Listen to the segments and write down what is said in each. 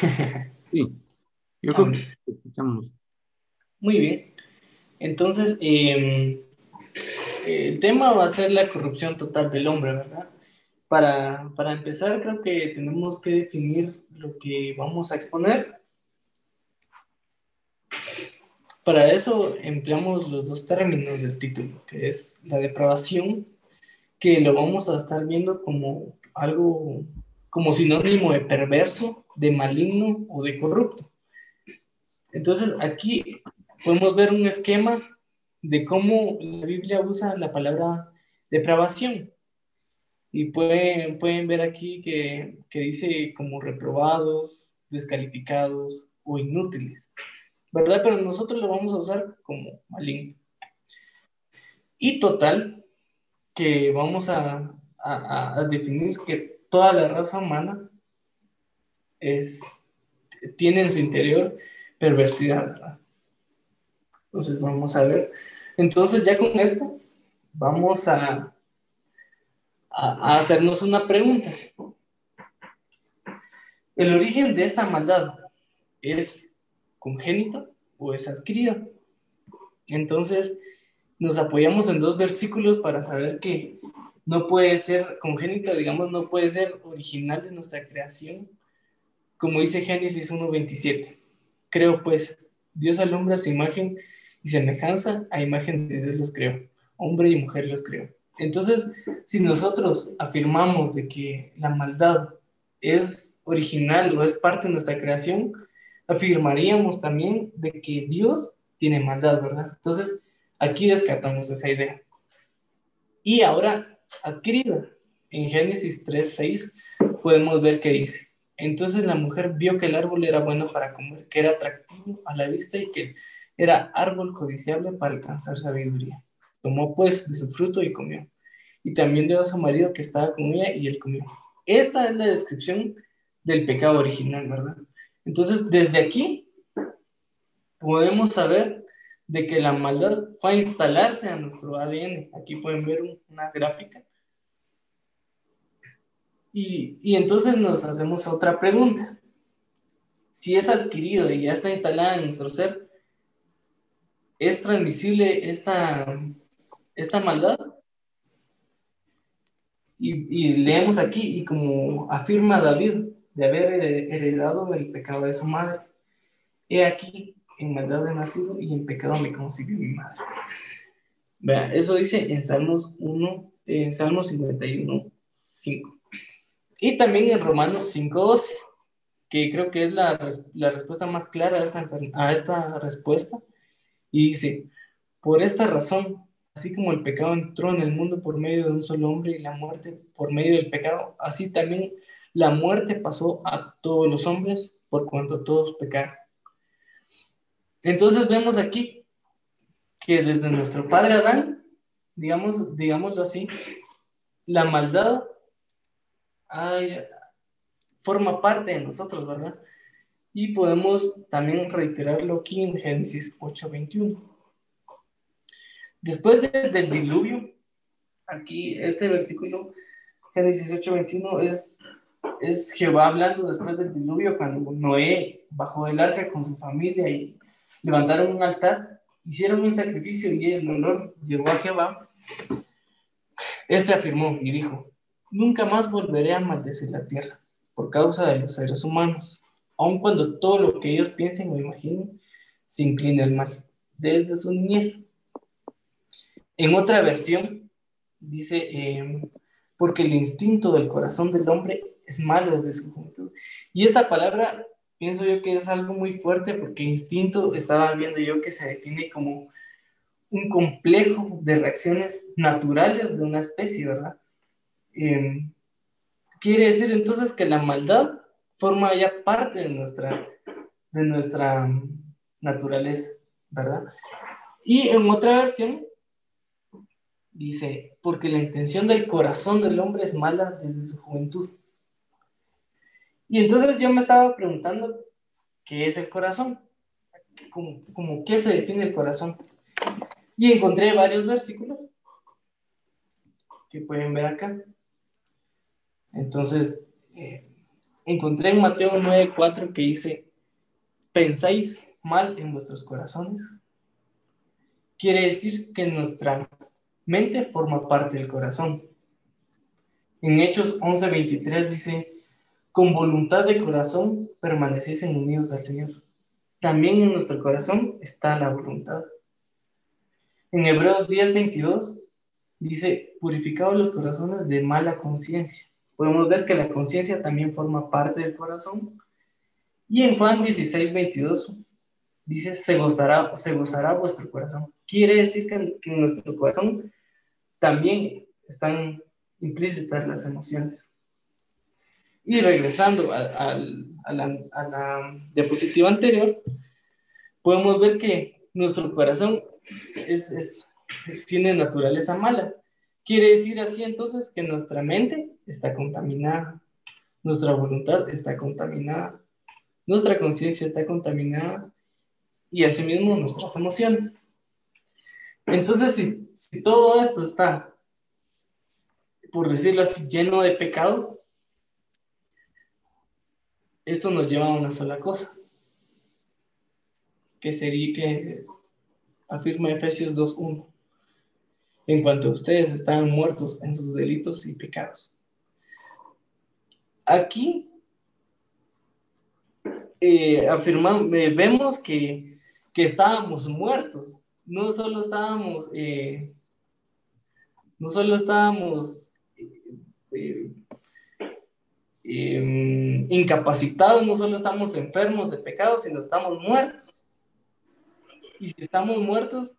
Sí, yo creo que escuchamos. Muy bien. Entonces, em, el tema va a ser la corrupción total del hombre, ¿verdad? Para, para empezar, creo que tenemos que definir lo que vamos a exponer. Para eso empleamos los dos términos del título, que es la depravación, que lo vamos a estar viendo como algo, como sinónimo de perverso, de maligno o de corrupto. Entonces, aquí podemos ver un esquema de cómo la Biblia usa la palabra depravación. Y pueden, pueden ver aquí que, que dice como reprobados, descalificados o inútiles. ¿Verdad? Pero nosotros lo vamos a usar como maligno. Y total, que vamos a, a, a definir que toda la raza humana es, tiene en su interior perversidad, ¿verdad? Entonces vamos a ver. Entonces ya con esto vamos a, a, hacernos una pregunta. ¿El origen de esta maldad es congénito o es adquirido? Entonces nos apoyamos en dos versículos para saber que no puede ser congénito, digamos, no puede ser original de nuestra creación, como dice Génesis 1.27. Creo pues, Dios alumbra su imagen y semejanza a imagen de Dios los creó. Hombre y mujer los creó. Entonces, si nosotros afirmamos de que la maldad es original o es parte de nuestra creación, afirmaríamos también de que Dios tiene maldad, ¿verdad? Entonces, aquí descartamos esa idea. Y ahora, adquirida, en Génesis 3.6, podemos ver que dice, entonces la mujer vio que el árbol era bueno para comer, que era atractivo a la vista y que era árbol codiciable para alcanzar sabiduría. Tomó pues de su fruto y comió. Y también dio a su marido que estaba con ella y él comió. Esta es la descripción del pecado original, ¿verdad? Entonces, desde aquí podemos saber de que la maldad fue a instalarse a nuestro ADN. Aquí pueden ver una gráfica. Y, y entonces nos hacemos otra pregunta. Si es adquirido y ya está instalada en nuestro ser, ¿Es transmisible esta, esta maldad? Y, leemos aquí, y como afirma David, de haber heredado el pecado de su madre. He aquí, en maldad he nacido y en pecado me concibió mi madre. Vea, eso dice en Salmos 1, en Salmos 51, 5. Y también en Romanos 5, 12, que creo que es la, la respuesta más clara a esta, a esta respuesta y dice, por esta razón, así como el pecado entró en el mundo por medio de un solo hombre y la muerte por medio del pecado, así también la muerte pasó a todos los hombres por cuanto todos pecaron. Entonces vemos aquí que desde nuestro padre Adán, digamos, digámoslo así, la maldad forma parte de nosotros, ¿verdad? Y podemos también reiterarlo aquí en Génesis 8:21. Después del diluvio, aquí este versículo, Génesis 8:21, es, es Jehová hablando después del diluvio, cuando Noé bajó del arca con su familia y levantaron un altar, hicieron un sacrificio y el olor llegó a Jehová. Este afirmó y dijo, nunca más volveré a maldecir la tierra por causa de los seres humanos aun cuando todo lo que ellos piensen o imaginen se inclina al mal, desde su niñez. En otra versión dice, em, porque el instinto del corazón del hombre es malo desde su juventud. Y esta palabra pienso yo que es algo muy fuerte porque instinto estaba viendo yo que se define como un complejo de reacciones naturales de una especie, ¿verdad? Em, quiere decir entonces que la maldad forma ya parte de nuestra, de nuestra naturaleza, ¿verdad? Y en otra versión dice, porque la intención del corazón del hombre es mala desde su juventud. Y entonces yo me estaba preguntando, ¿qué es el corazón? ¿Cómo, cómo qué se define el corazón? Y encontré varios versículos que pueden ver acá. Entonces, eh, encontré en Mateo 9:4 que dice, ¿pensáis mal en vuestros corazones? Quiere decir que nuestra mente forma parte del corazón. En Hechos 11:23 dice, con voluntad de corazón permaneciesen unidos al Señor. También en nuestro corazón está la voluntad. En Hebreos 10:22 dice, purificados los corazones de mala conciencia. Podemos ver que la conciencia también forma parte del corazón. Y en Juan 16:22 dice, se gozará, se gozará vuestro corazón. Quiere decir que, que en nuestro corazón también están implícitas las emociones. Y regresando a, la, diapositiva anterior, podemos ver que nuestro corazón es, tiene naturaleza mala. Quiere decir así entonces que nuestra mente está contaminada, nuestra voluntad está contaminada, nuestra conciencia está contaminada y asimismo nuestras emociones. Entonces, si, si todo esto está, por decirlo así, lleno de pecado, esto nos lleva a una sola cosa, que sería que afirma Efesios 2.1, en cuanto a ustedes estaban muertos en sus delitos y pecados. Aquí eh, afirmamos, eh, vemos que, que, estábamos muertos, no solo estábamos, eh, no solo estábamos Em, incapacitados, no solo estamos enfermos de pecado, sino estamos muertos. Y si estamos muertos,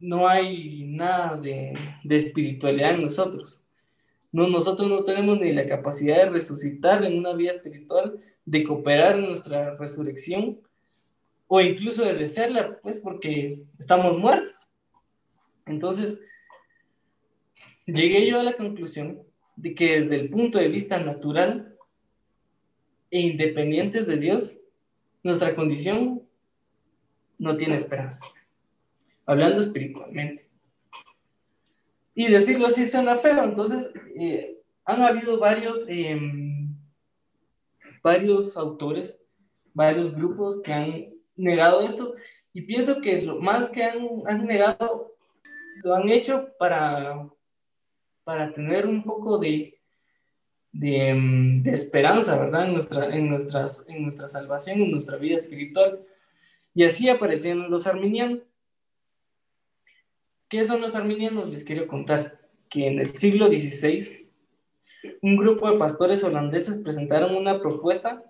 no hay nada de, de espiritualidad en nosotros. No, nosotros no tenemos ni la capacidad de resucitar en una vida espiritual, de cooperar en nuestra resurrección o incluso de desearla, pues porque estamos muertos. Entonces, llegué yo a la conclusión de que desde el punto de vista natural e independientes de Dios, nuestra condición no tiene esperanza. Hablando espiritualmente. Y decirlo así suena feo, entonces eh, han habido varios, em, varios autores, varios grupos que han negado esto y pienso que lo más que han, han negado lo han hecho para para tener un poco de, mm, de, esperanza, ¿verdad? En nuestra, en, nuestras, en nuestra salvación, en nuestra vida espiritual. Y así aparecieron los arminianos. ¿Qué son los arminianos? Les quiero contar que en el siglo XVI, un grupo de pastores holandeses presentaron una propuesta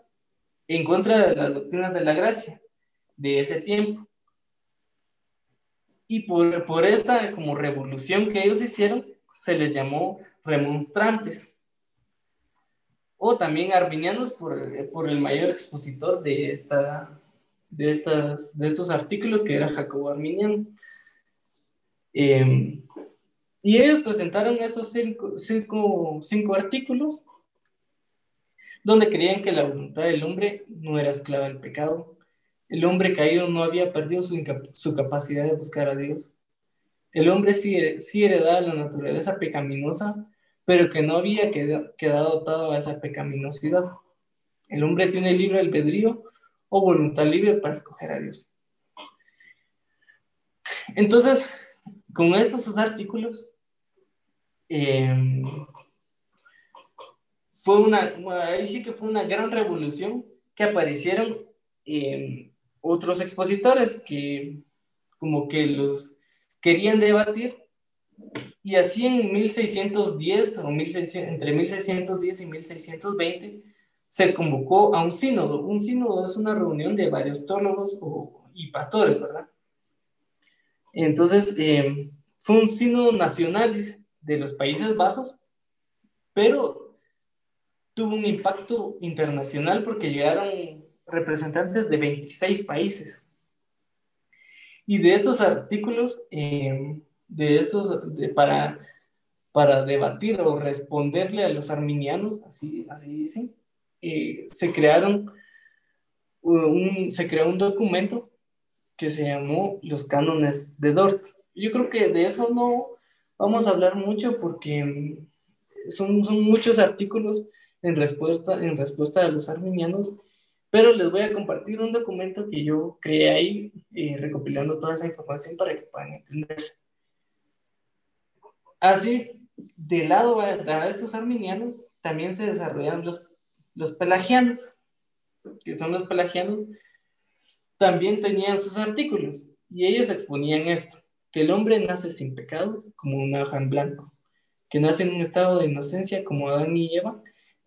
en contra de las doctrinas de la gracia de ese tiempo. Y por, por esta como revolución que ellos hicieron, se les llamó remonstrantes o también arminianos por, por el mayor expositor de, esta, de, estas, de estos artículos que era Jacobo Arminiano. Em, y ellos presentaron estos cinco, cinco, artículos donde creían que la voluntad del hombre no era esclava del pecado. El hombre caído no había perdido su, su capacidad de buscar a Dios. El hombre sí, sí heredaba la naturaleza pecaminosa, pero que no había quedado atado a esa pecaminosidad. El hombre tiene libre albedrío o voluntad libre para escoger a Dios. Entonces, con estos sus artículos, em, fue una, ahí sí que fue una gran revolución que aparecieron em, otros expositores que como que los querían debatir y así en 1610 o entre 1610 y 1620 se convocó a un sínodo. Un sínodo es una reunión de varios teólogos y pastores, ¿verdad? Entonces, eh, fue un sínodo nacional de los Países Bajos, pero tuvo un impacto internacional porque llegaron representantes de 26 países. Y de estos artículos, eh, de estos, para, para debatir o responderle a los arminianos, así, así dicen, eh, se crearon un, se creó un documento que se llamó los cánones de Dort. Yo creo que de eso no vamos a hablar mucho porque son, son muchos artículos en respuesta, en respuesta a los arminianos, pero les voy a compartir un documento que yo creé ahí, eh, recopilando toda esa información para que puedan entender. Así, de lado a estos arminianos, también se desarrollan los, los pelagianos, que son los pelagianos, también tenían sus artículos, y ellos exponían esto, que el hombre nace sin pecado, como una hoja en blanco, que nace en un estado de inocencia, como Adán y Eva,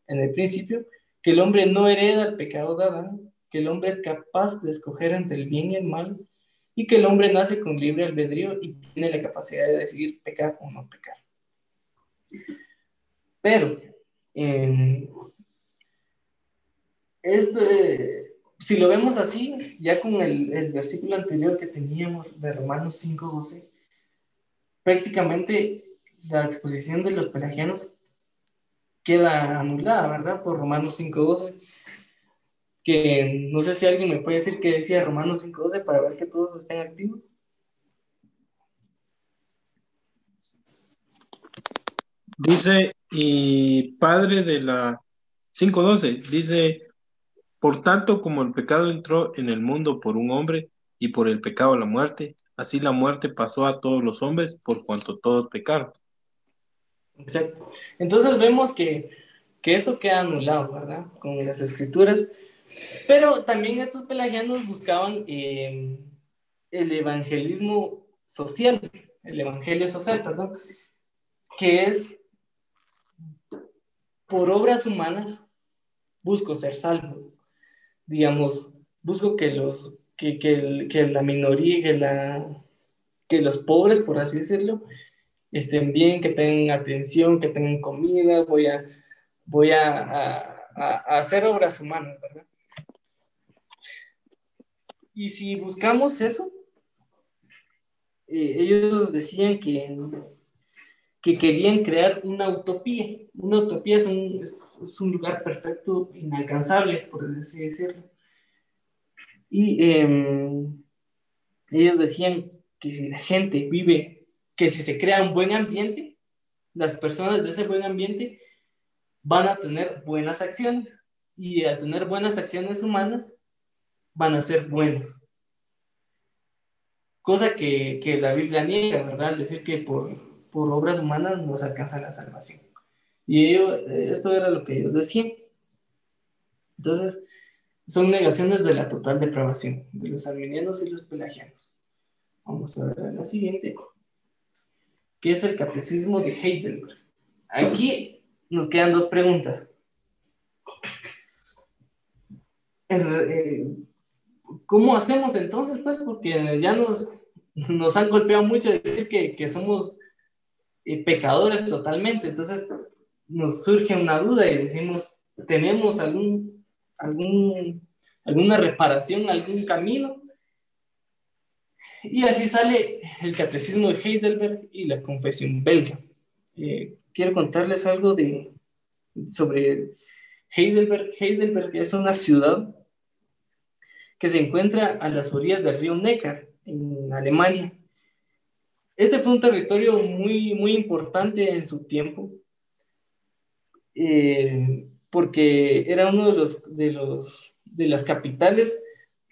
en el principio, que el hombre no hereda el pecado de Adán, que el hombre es capaz de escoger entre el bien y el mal, y que el hombre nace con libre albedrío y tiene la capacidad de decidir pecar o no pecar. Pero, eh, si lo vemos así, ya con el, el, versículo anterior que teníamos de Romanos 5.12, prácticamente la exposición de los pelagianos queda anulada, ¿verdad? Por Romanos 5.12. Que no sé si alguien me puede decir qué decía Romanos 5.12 para ver que todos estén activos. Dice, y padre de la 5.12, dice, por tanto como el pecado entró en el mundo por un hombre y por el pecado la muerte, así la muerte pasó a todos los hombres por cuanto todos pecaron. Exacto. Entonces vemos que, que esto queda anulado, ¿verdad? Con las escrituras. Pero también estos pelagianos buscaban eh, el evangelismo social, el evangelio social, perdón, que es por obras humanas busco ser salvo. Digamos, busco que los que, que, que la minoría, que, la, que los pobres, por así decirlo, estén bien, que tengan atención, que tengan comida, voy a, voy a, hacer obras humanas, ¿verdad? Y si buscamos eso, eh, ellos decían que, que querían crear una utopía. Una utopía es un, es, un lugar perfecto, inalcanzable, por así decirlo. Y em, ellos decían que si la gente vive que si se crea un buen ambiente, las personas de ese buen ambiente van a tener buenas acciones y al tener buenas acciones humanas van a ser buenos. Cosa que, que la Biblia niega, ¿verdad? Decir que por, por obras humanas no se alcanza la salvación. Y ellos, esto era lo que ellos decían. Entonces, son negaciones de la total depravación de los arminianos y los pelagianos. Vamos a ver la siguiente que es el catecismo de Heidelberg. Aquí nos quedan dos preguntas. Eh, ¿Cómo hacemos entonces? Pues porque ya nos, nos han golpeado mucho decir que, que somos eh, pecadores totalmente. Entonces nos surge una duda y decimos, ¿tenemos algún, algún, alguna reparación, algún camino? Y así sale el catecismo de Heidelberg y la confesión belga. Eh, quiero contarles algo de, sobre Heidelberg. Heidelberg es una ciudad que se encuentra a las orillas del río Neckar, en Alemania. Este fue un territorio muy, muy importante en su tiempo, eh, porque era uno de, los, de, los, de las capitales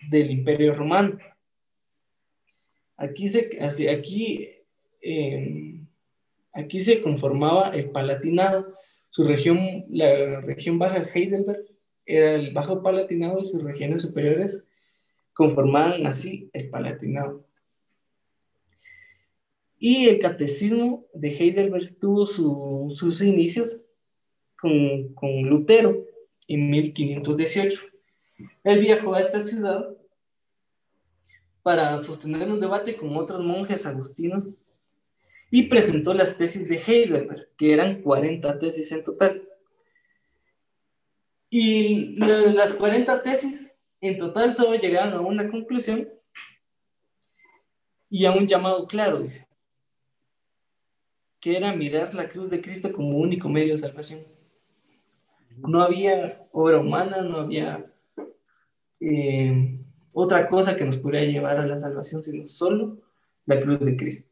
del Imperio Romano. Aquí se, aquí, em, aquí se conformaba el Palatinado. Su región, la región baja de Heidelberg, era el Bajo Palatinado y sus regiones superiores conformaban así el Palatinado. Y el catecismo de Heidelberg tuvo sus inicios con, con Lutero en 1518. Él viajó a esta ciudad para sostener un debate con otros monjes agustinos y presentó las tesis de Heidelberg, que eran 40 tesis en total. Y las 40 tesis en total solo llegaron a una conclusión y a un llamado claro, dice, que era mirar la cruz de Cristo como único medio de salvación. No había obra humana, no había eh, otra cosa que nos podría llevar a la salvación, sino solo la cruz de Cristo.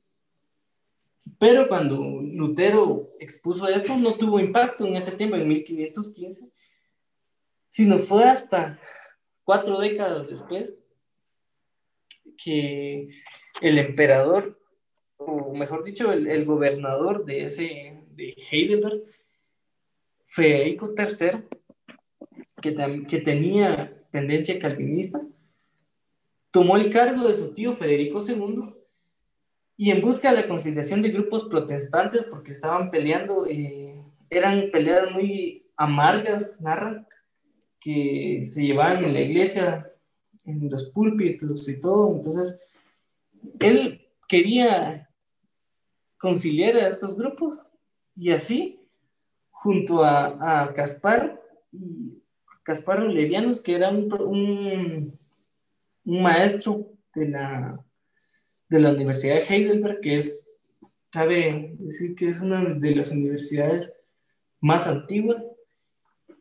Pero cuando Lutero expuso esto, no tuvo impacto en ese tiempo, en 1515, sino fue hasta cuatro décadas después que el emperador, o mejor dicho, el, gobernador de ese, de Heidelberg, Federico III, que, que tenía tendencia calvinista, tomó el cargo de su tío Federico II y en busca de la conciliación de grupos protestantes, porque estaban peleando, eh, eran peleas muy amargas, narran, que se llevaban en la iglesia, en los púlpitos y todo. Entonces, él quería conciliar a estos grupos y así, junto a, Caspar y Caspar Levianos, que era un, un maestro de la de la Universidad de Heidelberg, que es, cabe decir que es una de las universidades más antiguas.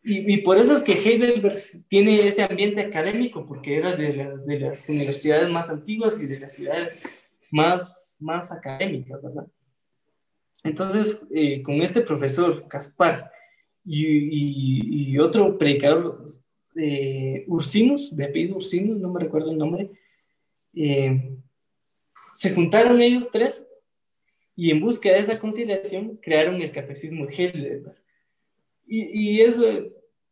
Y, y por eso es que Heidelberg tiene ese ambiente académico, porque era de, las, de las universidades más antiguas y de las ciudades más, más académicas, ¿verdad? Entonces, eh, con este profesor, Caspar, y, y, y otro predicador, eh, Ursinus, de apellido Ursinus, no me recuerdo el nombre, eh, se juntaron ellos tres y en búsqueda de esa conciliación crearon el catecismo Heidelberg. Y, y eso,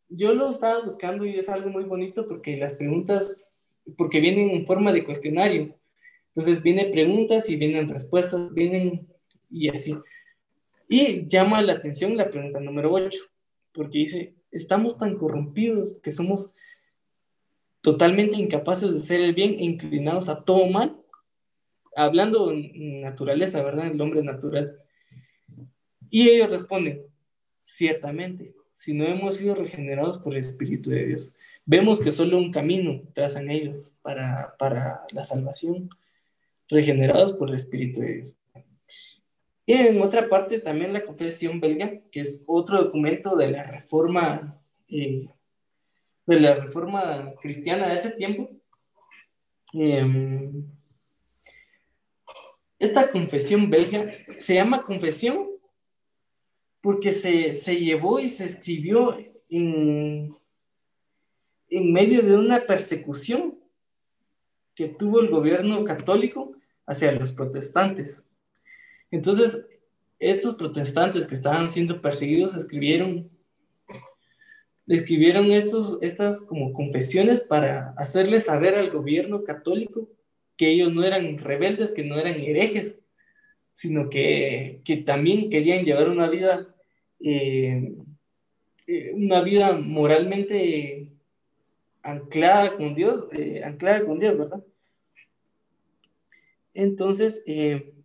yo lo estaba buscando y es algo muy bonito porque las preguntas, porque vienen en forma de cuestionario. Entonces vienen preguntas y vienen respuestas, vienen y así. Y llama la atención la pregunta número 8, porque dice, estamos tan corrompidos que somos totalmente incapaces de hacer el bien e inclinados a todo mal hablando en naturaleza, ¿verdad? El hombre natural. Y ellos responden, ciertamente, si no hemos sido regenerados por el Espíritu de Dios. Vemos que solo un camino trazan ellos para, para la salvación, regenerados por el Espíritu de Dios. Y en otra parte también la confesión belga, que es otro documento de la reforma, eh, de la reforma cristiana de ese tiempo. Eh, esta confesión belga se llama confesión porque se, llevó y se escribió en, en medio de una persecución que tuvo el gobierno católico hacia los protestantes. Entonces, estos protestantes que estaban siendo perseguidos escribieron, escribieron estos, estas como confesiones para hacerle saber al gobierno católico que ellos no eran rebeldes, que no eran herejes, sino que, que también querían llevar una vida, eh, eh, una vida moralmente anclada con Dios, eh, anclada con Dios, ¿verdad? Entonces,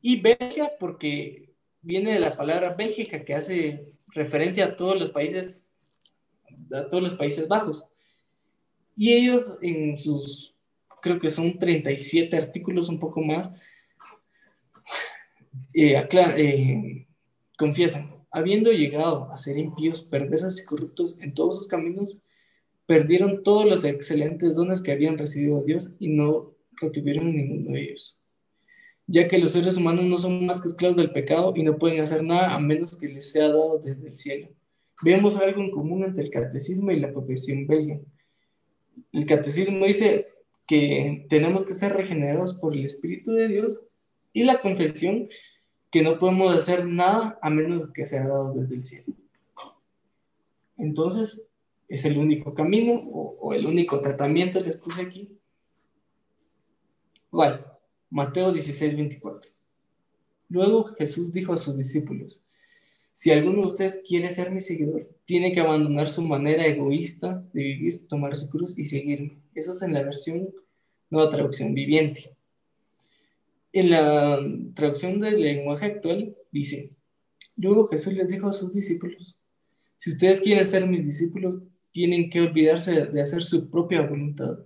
y Bélgica, porque viene de la palabra Bélgica, que hace referencia a todos los países, a todos los Países Bajos. Y ellos en sus creo que son 37 artículos, un poco más, eh, eh, confiesan, habiendo llegado a ser impíos, perversos y corruptos en todos sus caminos, perdieron todos los excelentes dones que habían recibido de Dios y no retuvieron ninguno de ellos. Ya que los seres humanos no son más que esclavos del pecado y no pueden hacer nada a menos que les sea dado desde el cielo. Vemos algo en común entre el catecismo y la profesión belga. El catecismo dice, que tenemos que ser regenerados por el Espíritu de Dios y la confesión que no podemos hacer nada a menos que sea dado desde el cielo. Entonces, es el único camino o, el único tratamiento, les puse aquí. Igual, Mateo 16, 24. Luego Jesús dijo a sus discípulos, si alguno de ustedes quiere ser mi seguidor, tiene que abandonar su manera egoísta de vivir, tomar su cruz y seguirme. Eso es en la versión, nueva traducción viviente. En la traducción del lenguaje actual dice, luego Jesús les dijo a sus discípulos, si ustedes quieren ser mis discípulos, tienen que olvidarse de hacer su propia voluntad.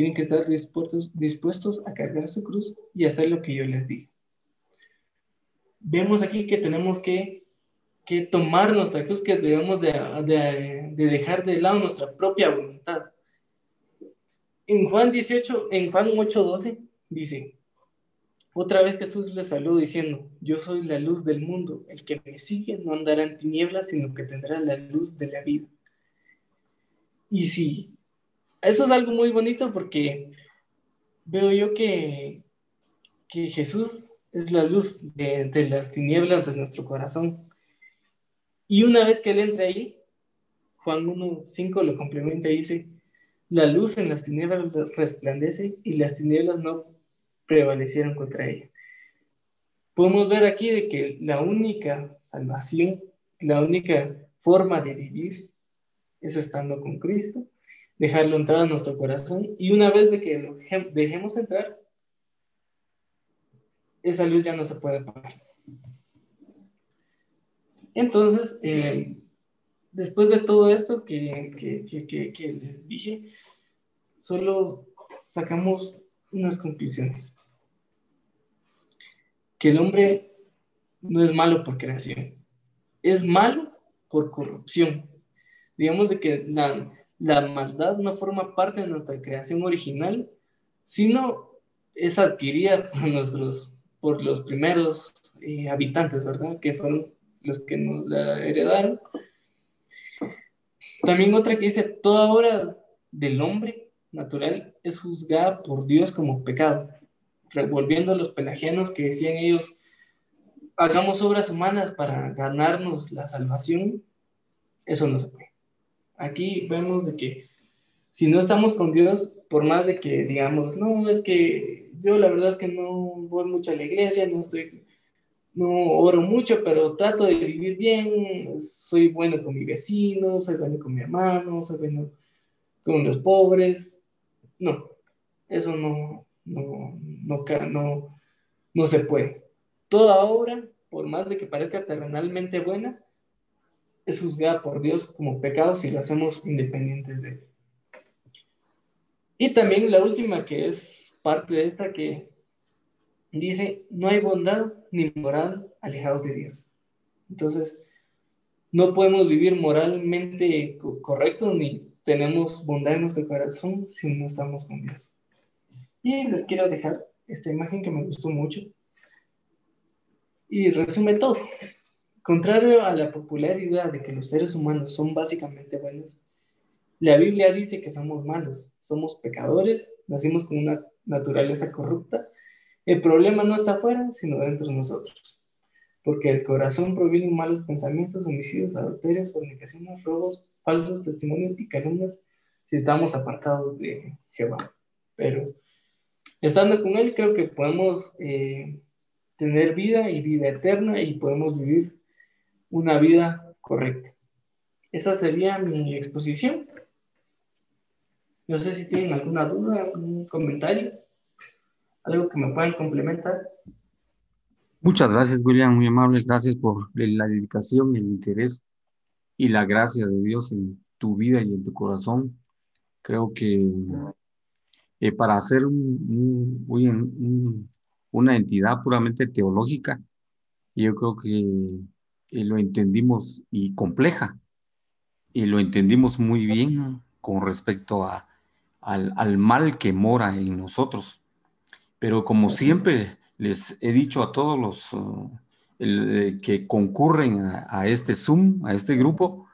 Tienen que estar dispuestos, dispuestos a cargar su cruz y hacer lo que yo les diga. Vemos aquí que tenemos que que tomar nuestra cruz, que debemos de, de, dejar de lado nuestra propia voluntad. En Juan 18, en Juan 8:12 dice, Otra vez Jesús les habló diciendo, yo soy la luz del mundo, el que me sigue no andará en tinieblas, sino que tendrá la luz de la vida. Y sí, esto es algo muy bonito porque veo yo que, que Jesús es la luz de, las tinieblas de nuestro corazón. Y una vez que Él entra ahí, Juan 1.5 lo complementa y dice, la luz en las tinieblas resplandece y las tinieblas no prevalecieron contra ella. Podemos ver aquí de que la única salvación, la única forma de vivir es estando con Cristo, dejarlo entrar a nuestro corazón y una vez de que lo dejemos entrar, esa luz ya no se puede apagar. Entonces, eh, después de todo esto que, que, les dije, solo sacamos unas conclusiones. Que el hombre no es malo por creación, es malo por corrupción. Digamos de que la, la maldad no forma parte de nuestra creación original, sino es adquirida por, nuestros, por los primeros eh, habitantes, ¿verdad? Que fueron los que nos la heredaron también otra que dice, toda obra del hombre natural es juzgada por Dios como pecado, revolviendo a los pelagianos que decían ellos, hagamos obras humanas para ganarnos la salvación, eso no se puede. Aquí vemos de que si no estamos con Dios, por más de que digamos, no, es que yo la verdad es que no voy mucho a la iglesia, no estoy no oro mucho, pero trato de vivir bien, soy bueno con mi vecino, soy bueno con mi hermano, soy bueno con los pobres. No, eso no, no, no, no, no se puede. Toda obra, por más de que parezca terrenalmente buena, es juzgada por Dios como pecado si lo hacemos independientes de él. Y también la última que es parte de esta que dice, no hay bondad ni moral alejados de Dios. Entonces, no podemos vivir moralmente correcto ni tenemos bondad en nuestro corazón si no estamos con Dios. Y les quiero dejar esta imagen que me gustó mucho. Y resume todo. Contrario a la popular idea de que los seres humanos son básicamente buenos, la Biblia dice que somos malos, somos pecadores, nacimos con una naturaleza corrupta el problema no está afuera, sino dentro de nosotros. Porque el corazón proviene malos pensamientos, homicidios, adulterios, fornicaciones, robos, falsos testimonios y calumnias si estamos apartados de Jehová. Pero estando con Él, creo que podemos eh, tener vida y vida eterna y podemos vivir una vida correcta. Esa sería mi exposición. No sé si tienen alguna duda, algún comentario algo que me puedan complementar. Muchas gracias, William, muy amable. Gracias por la dedicación, el interés y la gracia de Dios en tu vida y en tu corazón. Creo que eh, para hacer una entidad puramente teológica, yo creo que eh, lo entendimos y compleja, y lo entendimos muy bien con respecto a, al, al mal que mora en nosotros. Pero como siempre les he dicho a todos los uh, que concurren a, este Zoom, a este grupo,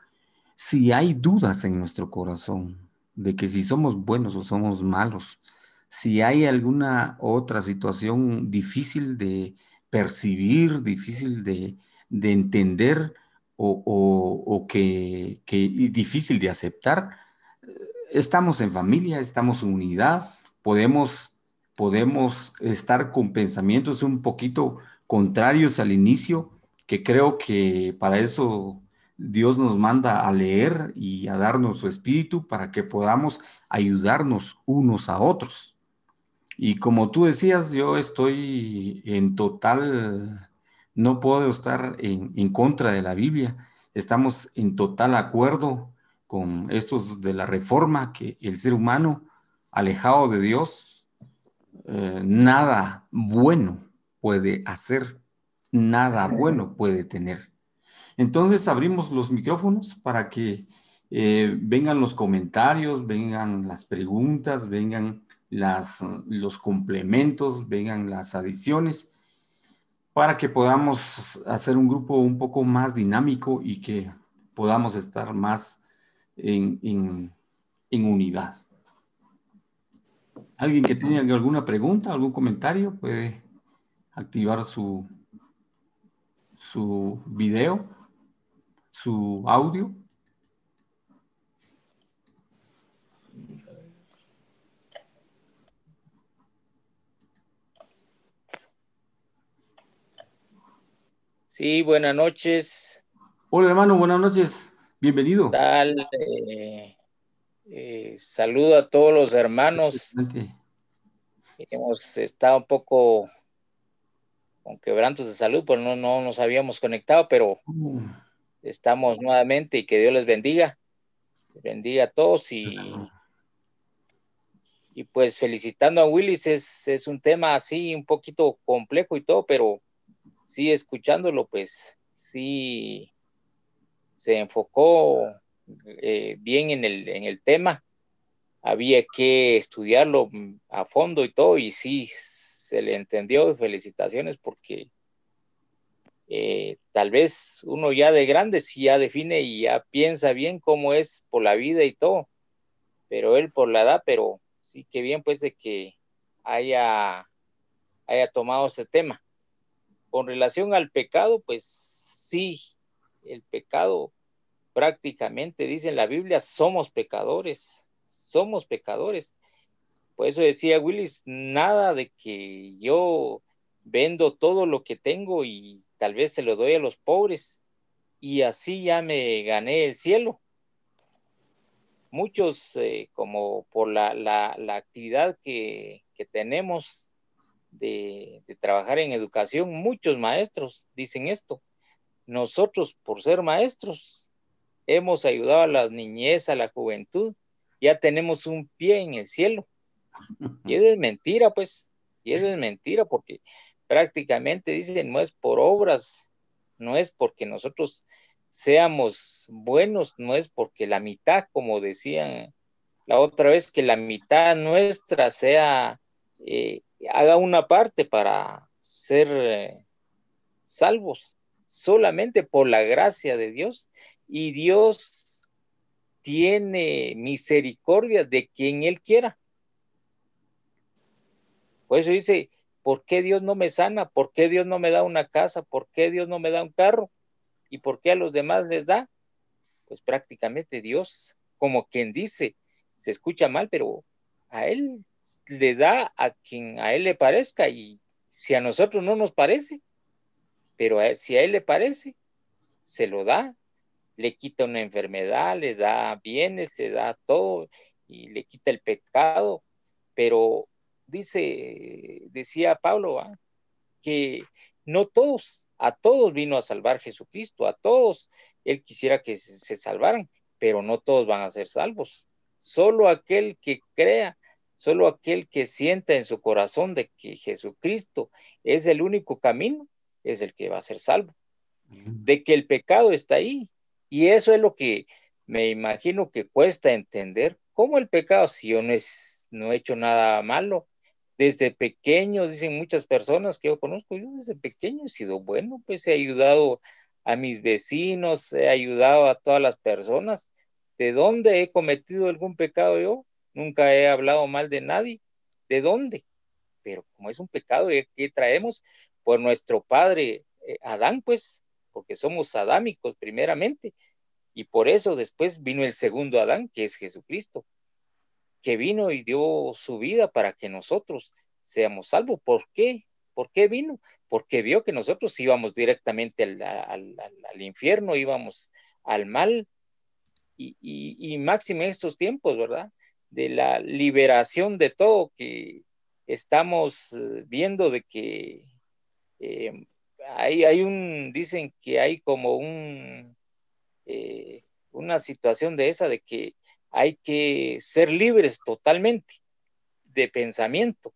si hay dudas en nuestro corazón de que si somos buenos o somos malos, si hay alguna otra situación difícil de percibir, difícil de, entender o, que, que difícil de aceptar, estamos en familia, estamos en unidad, podemos podemos estar con pensamientos un poquito contrarios al inicio, que creo que para eso Dios nos manda a leer y a darnos su espíritu para que podamos ayudarnos unos a otros. Y como tú decías, yo estoy en total, no puedo estar en, en contra de la Biblia. Estamos en total acuerdo con estos de la reforma, que el ser humano alejado de Dios eh, nada bueno puede hacer, nada bueno puede tener. Entonces abrimos los micrófonos para que Eh, vengan los comentarios, vengan las preguntas, vengan las, los complementos, vengan las adiciones, para que podamos hacer un grupo un poco más dinámico y que podamos estar más en, en unidad. ¿Alguien que tenga alguna pregunta, algún comentario puede activar su, su video, su audio? Sí, buenas noches. Hola hermano, buenas noches. Bienvenido. Tal, eh, eh, saludo a todos los hermanos. Hemos estado un poco con quebrantos de salud, pues no, no nos habíamos conectado, pero mm. estamos nuevamente y que Dios les bendiga. Bendiga a todos y, y pues felicitando a Willis, es, es un tema así un poquito complejo y todo, pero sí escuchándolo, pues sí se enfocó eh, bien en el, en el tema. Había que estudiarlo a fondo y todo, y sí se le entendió. Felicitaciones porque eh, tal vez uno ya de grande sí ya define y ya piensa bien cómo es por la vida y todo, pero él por la edad, pero sí que bien pues de que haya, haya tomado ese tema. Con relación al pecado, pues sí, el pecado prácticamente dice en la Biblia, somos pecadores, somos pecadores. Por eso decía Willis, nada de que yo vendo todo lo que tengo y tal vez se lo doy a los pobres y así ya me gané el cielo. Muchos, eh, como por la, actividad que, que tenemos de, trabajar en educación, muchos maestros dicen esto. Nosotros, por ser maestros, hemos ayudado a la niñez, a la juventud, ya tenemos un pie en el cielo. Y es mentira, pues, y es mentira porque prácticamente dicen, no es por obras, no es porque nosotros seamos buenos, no es porque la mitad, como decían la otra vez, que la mitad nuestra sea eh, haga una parte para ser eh, salvos solamente por la gracia de Dios y Dios tiene misericordia de quien Él quiera. Por eso dice, ¿por qué Dios no me sana? ¿Por qué Dios no me da una casa? ¿Por qué Dios no me da un carro? ¿Y por qué a los demás les da? Pues prácticamente Dios, como quien dice, se escucha mal, pero a Él le da a quien a él le parezca y si a nosotros no nos parece, pero si a él le parece, se lo da, le quita una enfermedad, le da bienes, le da todo y le quita el pecado, pero dice, decía Pablo, que no todos, a todos vino a salvar Jesucristo, a todos él quisiera que se salvaran, pero no todos van a ser salvos. Solo aquel que crea Solo aquel que sienta en su corazón de que Jesucristo es el único camino, es el que va a ser salvo. De que el pecado está ahí. Y eso es lo que me imagino que cuesta entender. ¿Cómo el pecado, si yo no, es, no he hecho nada malo? Desde pequeño, dicen muchas personas que yo conozco, yo desde pequeño he sido bueno, pues he ayudado a mis vecinos, he ayudado a todas las personas. ¿De dónde he cometido algún pecado yo? Nunca he hablado mal de nadie. ¿De dónde? Pero como es un pecado que traemos por nuestro padre eh, Adán, pues, porque somos adámicos primeramente, y por eso después vino el segundo Adán, que es Jesucristo, que vino y dio su vida para que nosotros seamos salvos. ¿Por qué? ¿Por qué vino? Porque vio que nosotros íbamos directamente al, infierno, íbamos al mal, y, y máximo en estos tiempos, ¿verdad? De la liberación de todo que estamos eh, viendo de que eh, hay, hay, un, dicen que hay como un, eh, una situación de esa de que hay que ser libres totalmente de pensamiento,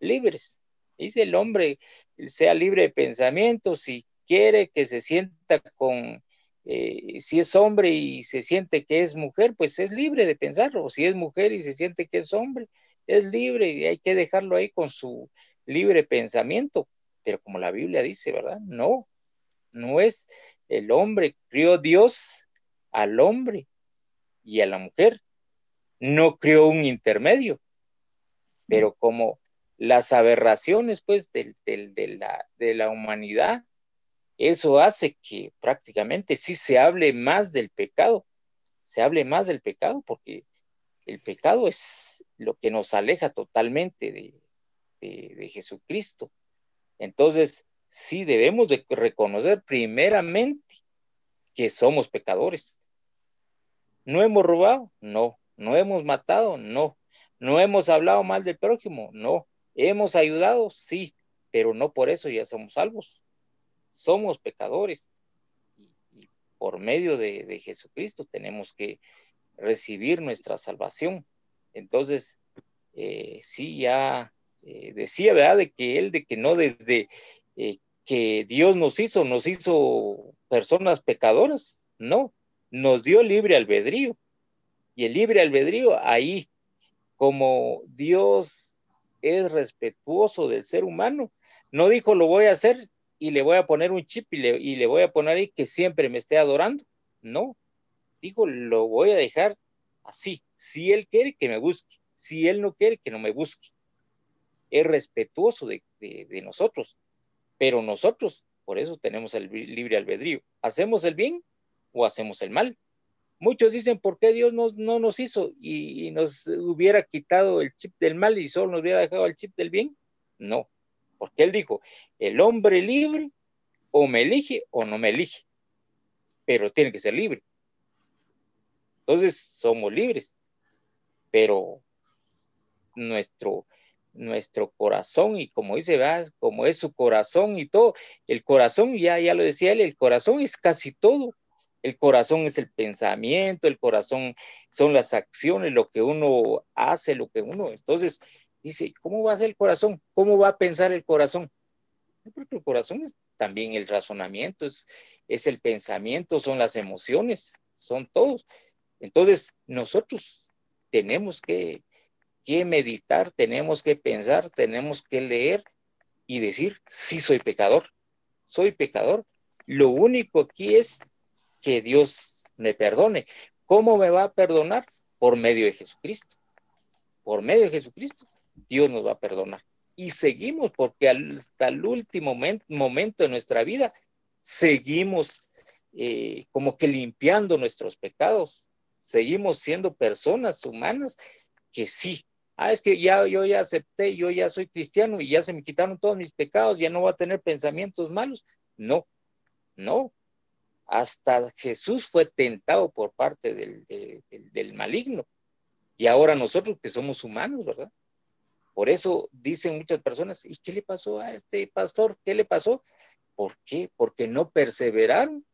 libres. Dice el hombre, sea libre de pensamiento, si quiere que se sienta con eh, si es hombre y se siente que es mujer, pues es libre de pensarlo. Si es mujer y se siente que es hombre, es libre y hay que dejarlo ahí con su libre pensamiento. Pero como la Biblia dice, ¿verdad? No, no es el hombre, crió Dios al hombre y a la mujer. No crió un intermedio. Pero como las aberraciones, pues, de, la, de la humanidad eso hace que prácticamente sí se hable más del pecado, se hable más del pecado porque el pecado es lo que nos aleja totalmente de, Jesucristo. Entonces, sí debemos de reconocer primeramente que somos pecadores. ¿No hemos robado? No. ¿No hemos matado? No. ¿No hemos hablado mal del prójimo? No. ¿Hemos ayudado? Sí, pero no por eso ya somos salvos somos pecadores y, por medio de, Jesucristo tenemos que recibir nuestra salvación. Entonces, eh, sí, ya eh, decía, ¿verdad? De que él, de que no desde eh, que Dios nos hizo, nos hizo personas pecadoras, no, nos dio libre albedrío. Y el libre albedrío ahí, como Dios es respetuoso del ser humano, no dijo lo voy a hacer y le voy a poner un chip y le, voy a poner ahí que siempre me esté adorando. No, digo, lo voy a dejar así. Si él quiere que me busque, si él no quiere que no me busque. Es respetuoso de, nosotros, pero nosotros, por eso tenemos el libre albedrío. ¿Hacemos el bien o hacemos el mal? Muchos dicen, ¿por qué Dios no nos hizo y, y nos hubiera quitado el chip del mal y solo nos hubiera dejado el chip del bien? No, porque él dijo, el hombre libre o me elige o no me elige, pero tiene que ser libre. Entonces somos libres, pero nuestro, nuestro corazón y como dice, como es su corazón y todo, el corazón, ya, ya lo decía él, el corazón es casi todo. El corazón es el pensamiento, el corazón son las acciones, lo que uno hace, lo que uno. Entonces, Dice, ¿cómo va a ser el corazón? ¿Cómo va a pensar el corazón? Porque el corazón es también el razonamiento, es, es el pensamiento, son las emociones, son todos. Entonces, nosotros tenemos que, que meditar, tenemos que pensar, tenemos que leer y decir, sí soy pecador, soy pecador. Lo único aquí es que Dios me perdone. ¿Cómo me va a perdonar? Por medio de Jesucristo. Por medio de Jesucristo. Dios nos va a perdonar. Y seguimos porque hasta el último momento de nuestra vida seguimos eh, como que limpiando nuestros pecados. Seguimos siendo personas humanas que sí. Ah, es que ya yo ya acepté, yo ya soy cristiano y ya se me quitaron todos mis pecados, ya no voy a tener pensamientos malos. No, no. Hasta Jesús fue tentado por parte del, del maligno. Y ahora nosotros que somos humanos, ¿verdad? Por eso dicen muchas personas, ¿y qué le pasó a este pastor? ¿Qué le pasó? ¿Por qué? Porque no perseveraron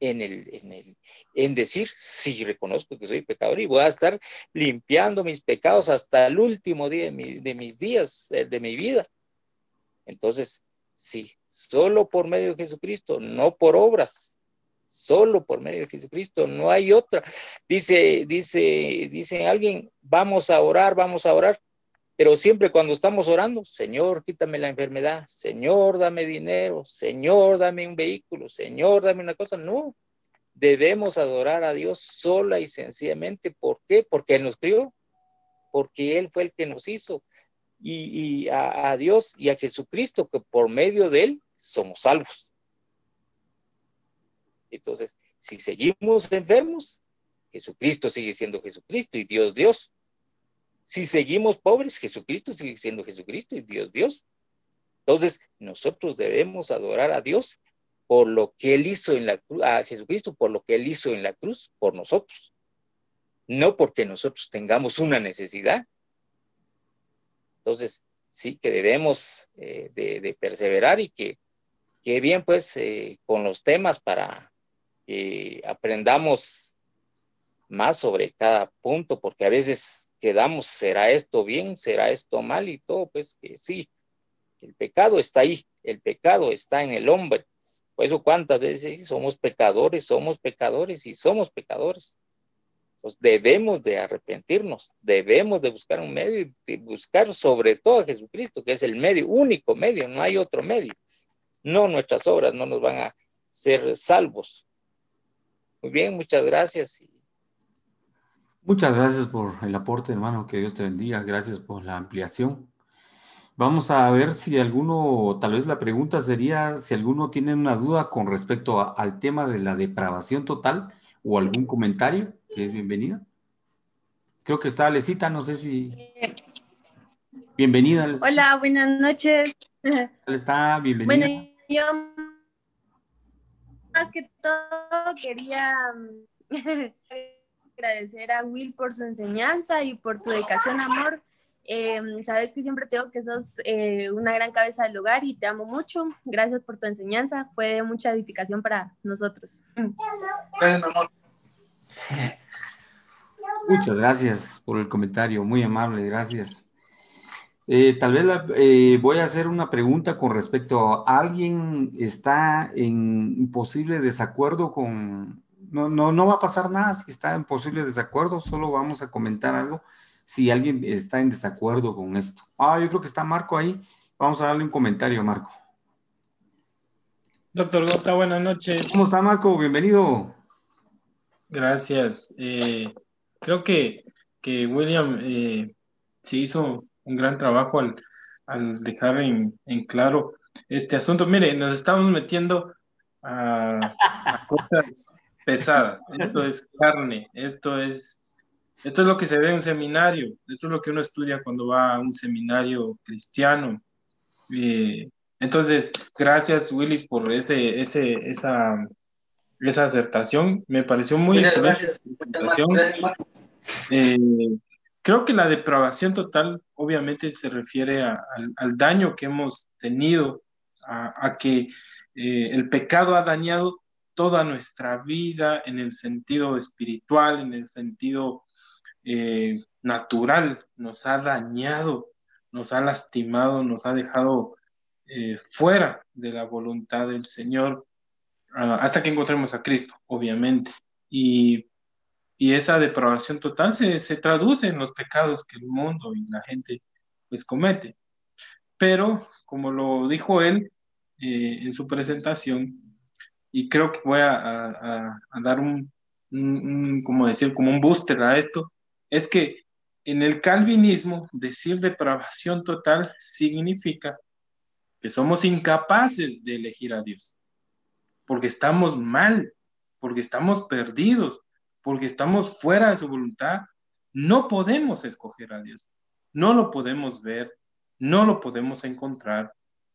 en, el, en, el, en decir, sí, reconozco que soy pecador y voy a estar limpiando mis pecados hasta el último día de, de mis días, eh, de mi vida. Entonces, sí, solo por medio de Jesucristo, no por obras, solo por medio de Jesucristo, no hay otra. Dice, dice, dice alguien, vamos a orar, vamos a orar. Pero siempre cuando estamos orando, Señor, quítame la enfermedad, Señor, dame dinero, Señor, dame un vehículo, Señor, dame una cosa. No, debemos adorar a Dios sola y sencillamente. ¿Por qué? Porque Él nos crió, porque Él fue el que nos hizo. Y, a, a Dios y a Jesucristo, que por medio de Él somos salvos. Entonces, si seguimos enfermos, Jesucristo sigue siendo Jesucristo y Dios Dios. Si seguimos pobres, Jesucristo sigue siendo Jesucristo y Dios Dios. Entonces, nosotros debemos adorar a Dios por lo que Él hizo en la cruz, a Jesucristo por lo que Él hizo en la cruz por nosotros. No porque nosotros tengamos una necesidad. Entonces, sí que debemos eh, de, perseverar y que, que bien pues eh, con los temas para que aprendamos más sobre cada punto, porque a veces quedamos, ¿será esto bien? ¿Será esto mal? Y todo, pues que sí, el pecado está ahí, el pecado está en el hombre, Por eso cuántas veces somos pecadores, somos pecadores y somos pecadores. Debemos de arrepentirnos, debemos de buscar un medio y buscar sobre todo a Jesucristo, que es el medio, único medio, no hay otro medio. No, nuestras obras no nos van a ser salvos. Muy bien, muchas gracias. Muchas gracias por el aporte, hermano. Que Dios te bendiga. Gracias por la ampliación. Vamos a ver si alguno, tal vez la pregunta sería si alguno tiene una duda con respecto al tema de la depravación total o algún comentario, que es bienvenida. Creo que está Alecita, no sé si... Bienvenida. Hola, buenas noches. Está, bienvenida. Bueno, yo más que todo quería agradecer a Will por su enseñanza y por tu dedicación, amor. Em, sabes que siempre tengo que sos eh, una gran cabeza del hogar y te amo mucho. Gracias por tu enseñanza. Fue de mucha edificación para nosotros. Gracias, amor. Muchas gracias por el comentario, muy amable, gracias. Eh, tal vez eh, voy a hacer una pregunta con respecto a alguien está en posible desacuerdo con, no, no, no va a pasar nada si está en posible desacuerdo, solo vamos a comentar algo si alguien está en desacuerdo con esto. Ah, yo creo que está Marco ahí, vamos a darle un comentario, Marco. Doctor Gota, buenas noches. ¿Cómo está Marco? Bienvenido. Gracias. Eh, creo que, que William eh, se hizo un gran trabajo al, al dejar en, en, claro este asunto. Mire, nos estamos metiendo a, a, cosas pesadas. Esto es carne, esto es, esto es lo que se ve en un seminario, esto es lo que uno estudia cuando va a un seminario cristiano. Eh, entonces, gracias Willis por ese, ese, esa esa acertación. Me pareció muy Gracias. Eh, creo que la depravación total obviamente se refiere a, al, al, daño que hemos tenido, a, a que eh, el pecado ha dañado toda nuestra vida en el sentido espiritual, en el sentido eh, natural, nos ha dañado, nos ha lastimado, nos ha dejado eh, fuera de la voluntad del Señor uh, hasta que encontremos a Cristo, obviamente. Y, y esa depravación total se, se, traduce en los pecados que el mundo y la gente pues comete. Pero, como lo dijo él eh, en su presentación, y creo que voy a, dar un, como decir, como un booster a esto, es que en el calvinismo decir depravación total significa que somos incapaces de elegir a Dios porque estamos mal, porque estamos perdidos, porque estamos fuera de su voluntad, no podemos escoger a Dios, no lo podemos ver, no lo podemos encontrar,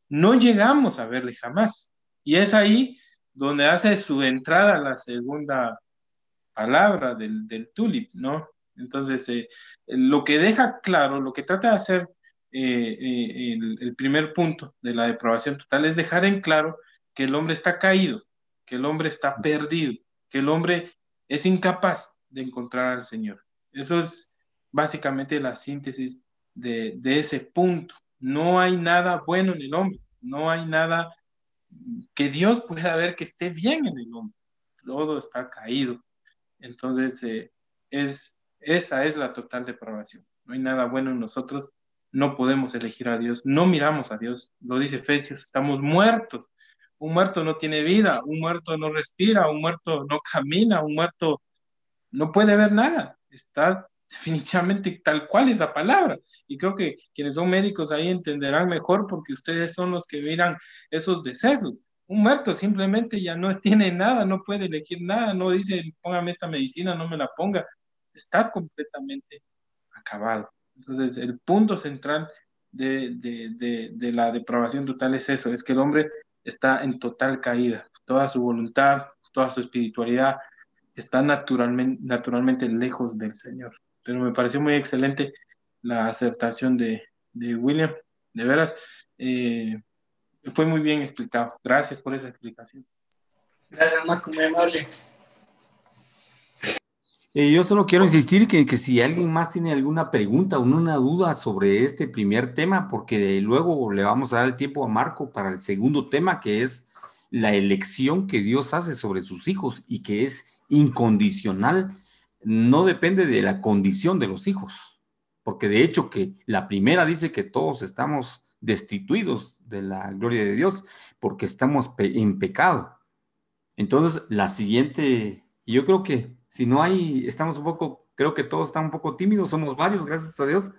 no llegamos a verle jamás. Y es ahí donde hace su entrada la segunda palabra del, del tulip, ¿no? Entonces, eh, lo que deja claro, lo que trata de hacer eh, eh, el, el primer punto de la deprobación total es dejar en claro que el hombre está caído, que el hombre está perdido, que el hombre es incapaz de encontrar al Señor. Eso es básicamente la síntesis de, de, ese punto. No hay nada bueno en el hombre, no hay nada que Dios pueda ver que esté bien en el hombre. Todo está caído. Entonces, eh, es, esa es la total depravación. No hay nada bueno en nosotros, no podemos elegir a Dios, no miramos a Dios. Lo dice Efesios, estamos muertos un muerto no tiene vida, un muerto no respira, un muerto no camina, un muerto no puede ver nada. Está definitivamente tal cual es la palabra. Y creo que quienes son médicos ahí entenderán mejor porque ustedes son los que miran esos decesos. Un muerto simplemente ya no tiene nada, no puede elegir nada, no dice, póngame esta medicina, no me la ponga. Está completamente acabado. Entonces, el punto central de, de, de, la depravación total es eso, es que el hombre está en total caída. Toda su voluntad, toda su espiritualidad está naturalmente, naturalmente lejos del Señor. Pero me pareció muy excelente la aceptación de, de William. De veras, eh, fue muy bien explicado. Gracias por esa explicación. Gracias, Marco, muy amable. Eh, yo solo quiero insistir que, que, si alguien más tiene alguna pregunta o una duda sobre este primer tema, porque luego le vamos a dar el tiempo a Marco para el segundo tema, que es la elección que Dios hace sobre sus hijos y que es incondicional, no depende de la condición de los hijos, porque de hecho que la primera dice que todos estamos destituidos de la gloria de Dios porque estamos en pecado. Entonces, la siguiente, yo creo que si no hay, estamos un poco, creo que todos están un poco tímidos, somos varios, gracias a Dios,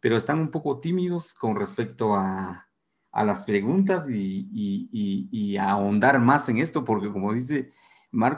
pero están un poco tímidos con respecto a, a las preguntas y, y, y, a ahondar más en esto, porque como dice Marco,